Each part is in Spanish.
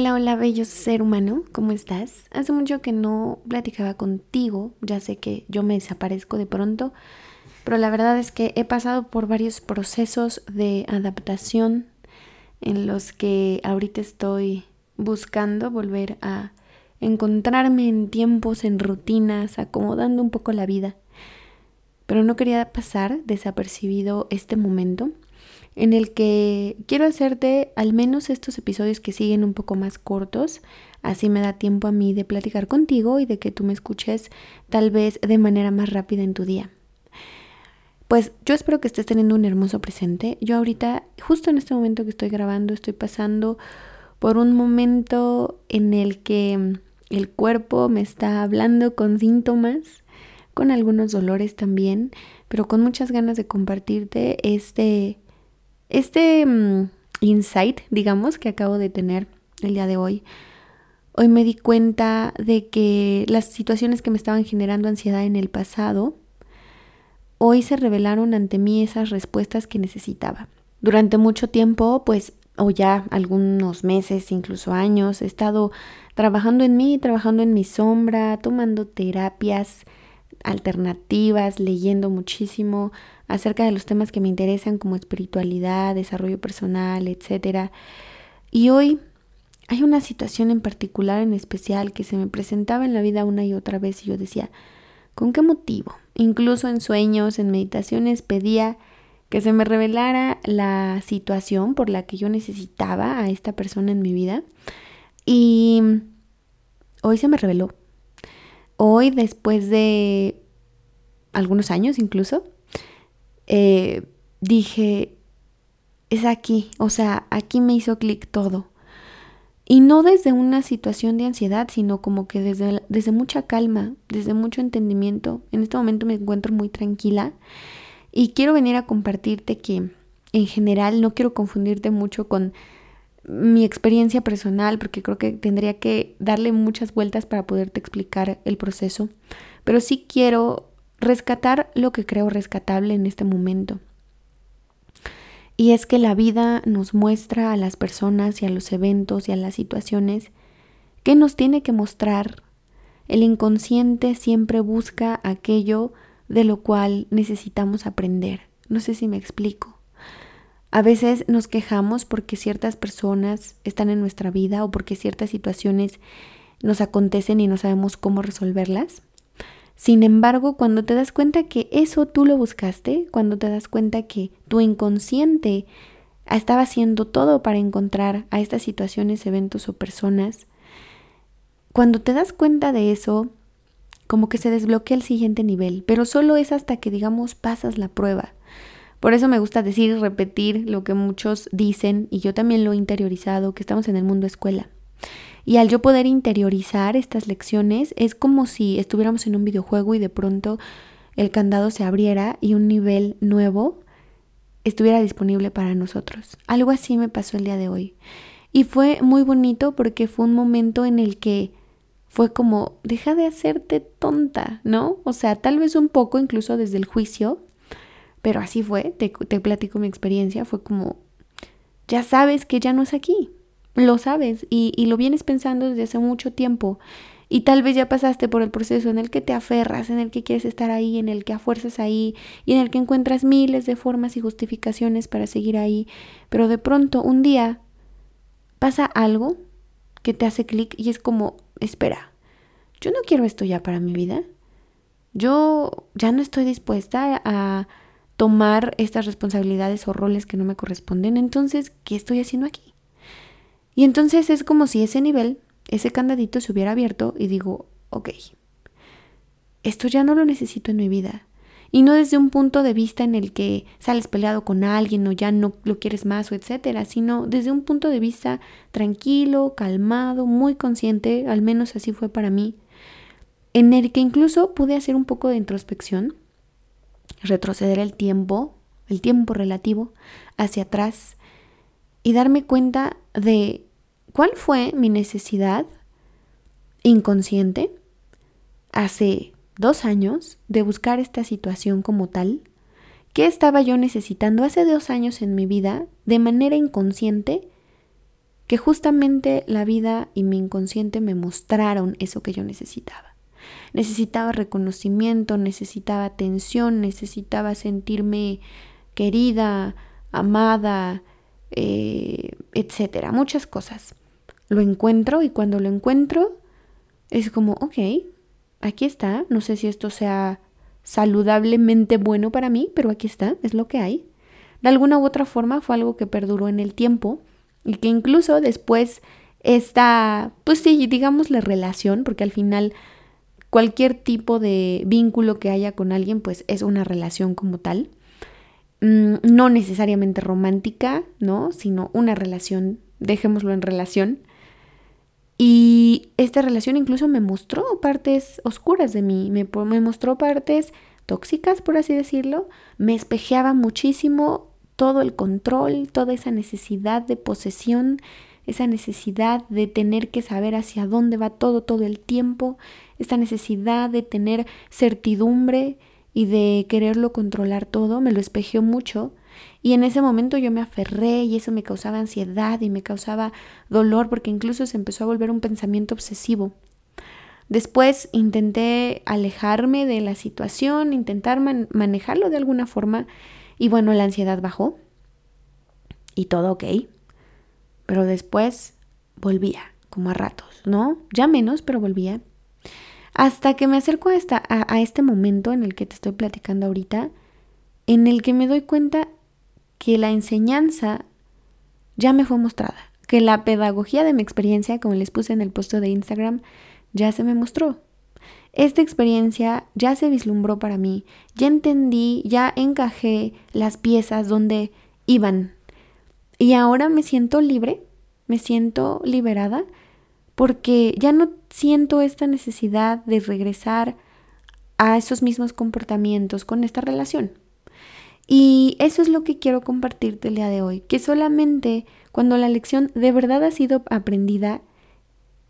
Hola, hola, bello ser humano, ¿cómo estás? Hace mucho que no platicaba contigo, ya sé que yo me desaparezco de pronto, pero la verdad es que he pasado por varios procesos de adaptación en los que ahorita estoy buscando volver a encontrarme en tiempos, en rutinas, acomodando un poco la vida. Pero no quería pasar desapercibido este momento en el que quiero hacerte al menos estos episodios que siguen un poco más cortos, así me da tiempo a mí de platicar contigo y de que tú me escuches tal vez de manera más rápida en tu día. Pues yo espero que estés teniendo un hermoso presente. Yo ahorita, justo en este momento que estoy grabando, estoy pasando por un momento en el que el cuerpo me está hablando con síntomas, con algunos dolores también, pero con muchas ganas de compartirte este este mm, insight, digamos, que acabo de tener el día de hoy, hoy me di cuenta de que las situaciones que me estaban generando ansiedad en el pasado, hoy se revelaron ante mí esas respuestas que necesitaba. Durante mucho tiempo, pues, o ya algunos meses, incluso años, he estado trabajando en mí, trabajando en mi sombra, tomando terapias alternativas, leyendo muchísimo, acerca de los temas que me interesan como espiritualidad, desarrollo personal, etc. Y hoy hay una situación en particular, en especial, que se me presentaba en la vida una y otra vez y yo decía, ¿con qué motivo? Incluso en sueños, en meditaciones, pedía que se me revelara la situación por la que yo necesitaba a esta persona en mi vida. Y hoy se me reveló. Hoy, después de algunos años incluso, eh, dije, es aquí, o sea, aquí me hizo clic todo. Y no desde una situación de ansiedad, sino como que desde, desde mucha calma, desde mucho entendimiento. En este momento me encuentro muy tranquila y quiero venir a compartirte que en general no quiero confundirte mucho con mi experiencia personal, porque creo que tendría que darle muchas vueltas para poderte explicar el proceso, pero sí quiero rescatar lo que creo rescatable en este momento. Y es que la vida nos muestra a las personas y a los eventos y a las situaciones que nos tiene que mostrar. El inconsciente siempre busca aquello de lo cual necesitamos aprender. No sé si me explico. A veces nos quejamos porque ciertas personas están en nuestra vida o porque ciertas situaciones nos acontecen y no sabemos cómo resolverlas. Sin embargo, cuando te das cuenta que eso tú lo buscaste, cuando te das cuenta que tu inconsciente estaba haciendo todo para encontrar a estas situaciones, eventos o personas, cuando te das cuenta de eso, como que se desbloquea el siguiente nivel, pero solo es hasta que, digamos, pasas la prueba. Por eso me gusta decir y repetir lo que muchos dicen, y yo también lo he interiorizado, que estamos en el mundo escuela. Y al yo poder interiorizar estas lecciones, es como si estuviéramos en un videojuego y de pronto el candado se abriera y un nivel nuevo estuviera disponible para nosotros. Algo así me pasó el día de hoy. Y fue muy bonito porque fue un momento en el que fue como, deja de hacerte tonta, ¿no? O sea, tal vez un poco incluso desde el juicio, pero así fue, te, te platico mi experiencia, fue como, ya sabes que ya no es aquí, lo sabes y, y, lo vienes pensando desde hace mucho tiempo y tal vez ya pasaste por el proceso en el que te aferras, en el que quieres estar ahí, en el que afuerzas ahí y en el que encuentras miles de formas y justificaciones para seguir ahí, pero de pronto un día pasa algo que te hace clic y es como, espera, yo no quiero esto ya para mi vida. Yo ya no estoy dispuesta a tomar estas responsabilidades o roles que no me corresponden. Entonces, ¿qué estoy haciendo aquí? Y entonces es como si ese nivel, ese candadito se hubiera abierto y digo, ok, esto ya no lo necesito en mi vida. Y no desde un punto de vista en el que sales peleado con alguien o ya no lo quieres más o etcétera, sino desde un punto de vista tranquilo, calmado, muy consciente, al menos así fue para mí, en el que incluso pude hacer un poco de introspección, retroceder el tiempo, el tiempo relativo, hacia atrás y darme cuenta de ¿Cuál fue mi necesidad inconsciente hace dos años de buscar esta situación como tal? ¿Qué estaba yo necesitando hace dos años en mi vida de manera inconsciente que justamente la vida y mi inconsciente me mostraron eso que yo necesitaba. Necesitaba reconocimiento, necesitaba atención, necesitaba sentirme querida, amada, eh, etcétera, muchas cosas. Lo encuentro y cuando lo encuentro es como, ok, aquí está, no sé si esto sea saludablemente bueno para mí, pero aquí está, es lo que hay. De alguna u otra forma fue algo que perduró en el tiempo y que incluso después esta, pues sí, digamos la relación, porque al final cualquier tipo de vínculo que haya con alguien, pues es una relación como tal. Mm, no necesariamente romántica, ¿no? Sino una relación, dejémoslo en relación. Y esta relación incluso me mostró partes oscuras de mí, me, me mostró partes tóxicas, por así decirlo, me espejeaba muchísimo todo el control, toda esa necesidad de posesión, esa necesidad de tener que saber hacia dónde va todo todo el tiempo, esta necesidad de tener certidumbre y de quererlo controlar todo, me lo espejeó mucho y en ese momento yo me aferré y eso me causaba ansiedad y me causaba dolor porque incluso se empezó a volver un pensamiento obsesivo. Después intenté alejarme de la situación, intentar manejarlo de alguna forma y bueno, la ansiedad bajó y todo ok. Pero después volvía, como a ratos, ¿no? Ya menos, pero volvía. Hasta que me acerco a, esta, a, este momento en el que te estoy platicando ahorita, en el que me doy cuenta que la enseñanza ya me fue mostrada, que la pedagogía de mi experiencia, como les puse en el post de Instagram, ya se me mostró. Esta experiencia ya se vislumbró para mí, ya entendí, ya encajé las piezas donde iban. Y ahora me siento libre, me siento liberada, porque ya no siento esta necesidad de regresar a esos mismos comportamientos con esta relación. Y eso es lo que quiero compartirte el día de hoy, que solamente cuando la lección de verdad ha sido aprendida,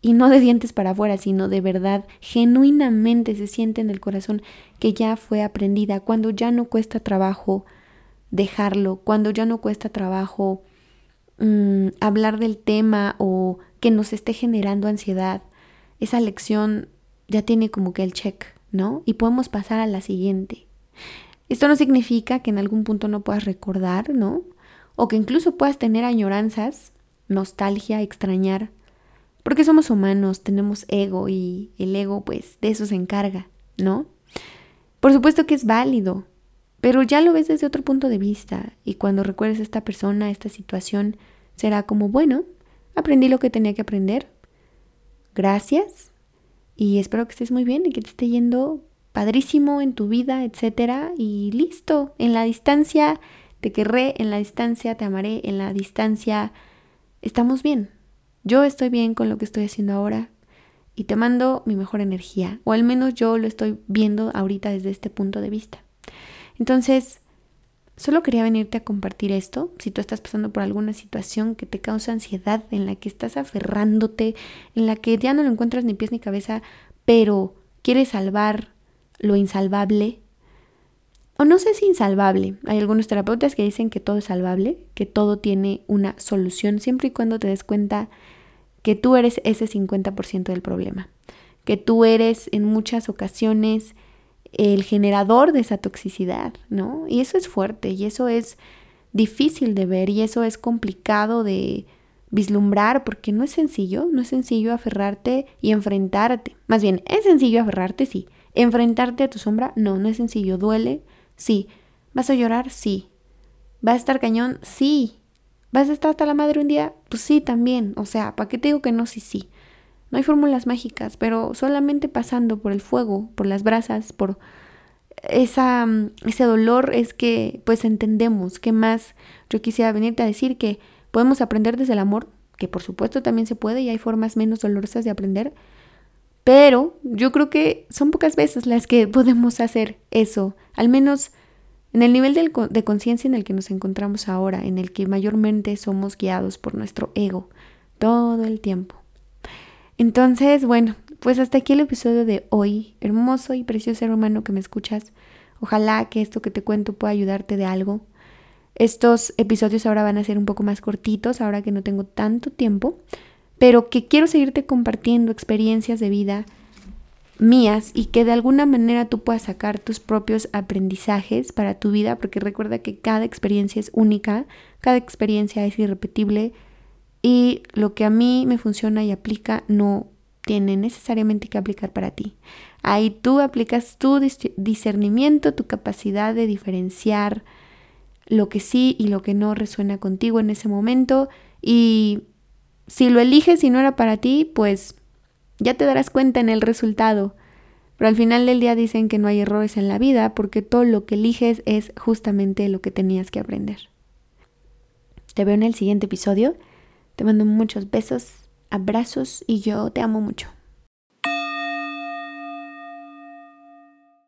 y no de dientes para afuera, sino de verdad, genuinamente se siente en el corazón que ya fue aprendida, cuando ya no cuesta trabajo dejarlo, cuando ya no cuesta trabajo mm, hablar del tema o que nos esté generando ansiedad, esa lección ya tiene como que el check, ¿no? Y podemos pasar a la siguiente. Esto no significa que en algún punto no puedas recordar, ¿no? O que incluso puedas tener añoranzas, nostalgia, extrañar porque somos humanos, tenemos ego y el ego pues de eso se encarga, ¿no? Por supuesto que es válido, pero ya lo ves desde otro punto de vista y cuando recuerdes a esta persona, esta situación, será como, bueno, aprendí lo que tenía que aprender. Gracias y espero que estés muy bien y que te esté yendo padrísimo en tu vida, etcétera, y listo, en la distancia te querré, en la distancia te amaré, en la distancia estamos bien. Yo estoy bien con lo que estoy haciendo ahora y te mando mi mejor energía, o al menos yo lo estoy viendo ahorita desde este punto de vista. Entonces, solo quería venirte a compartir esto, si tú estás pasando por alguna situación que te causa ansiedad, en la que estás aferrándote, en la que ya no lo encuentras ni pies ni cabeza, pero quieres salvar lo insalvable, o no sé si insalvable. Hay algunos terapeutas que dicen que todo es salvable, que todo tiene una solución, siempre y cuando te des cuenta que tú eres ese 50% del problema, que tú eres en muchas ocasiones el generador de esa toxicidad, ¿no? Y eso es fuerte y eso es difícil de ver y eso es complicado de vislumbrar porque no es sencillo, no es sencillo aferrarte y enfrentarte. Más bien, es sencillo aferrarte, sí. Enfrentarte a tu sombra, no, no es sencillo, duele, Sí. ¿Vas a llorar? Sí. ¿Vas a estar cañón? Sí. ¿Vas a estar hasta la madre un día? Pues sí, también. O sea, ¿para qué te digo que no? Sí, sí. No hay fórmulas mágicas, pero solamente pasando por el fuego, por las brasas, por esa, mm, ese dolor es que pues entendemos qué más yo quisiera venirte a decir que podemos aprender desde el amor, que por supuesto también se puede y hay formas menos dolorosas de aprender, pero yo creo que son pocas veces las que podemos hacer eso, al menos en el nivel de conciencia en el que nos encontramos ahora, en el que mayormente somos guiados por nuestro ego todo el tiempo. Entonces, bueno, pues hasta aquí el episodio de hoy. Hermoso y precioso ser humano que me escuchas. Ojalá que esto que te cuento pueda ayudarte de algo. Estos episodios ahora van a ser un poco más cortitos, ahora que no tengo tanto tiempo, pero que quiero seguirte compartiendo experiencias de vida mías y que de alguna manera tú puedas sacar tus propios aprendizajes para tu vida, porque recuerda que cada experiencia es única, cada experiencia es irrepetible y lo que a mí me funciona y aplica no tiene necesariamente que aplicar para ti. Ahí tú aplicas tu discernimiento, tu capacidad de diferenciar lo que sí y lo que no resuena contigo en ese momento y si lo eliges y no era para ti, pues ya te darás cuenta en el resultado. Pero al final del día dicen que no hay errores en la vida porque todo lo que eliges es justamente lo que tenías que aprender. Te veo en el siguiente episodio. Te mando muchos besos, abrazos y yo te amo mucho.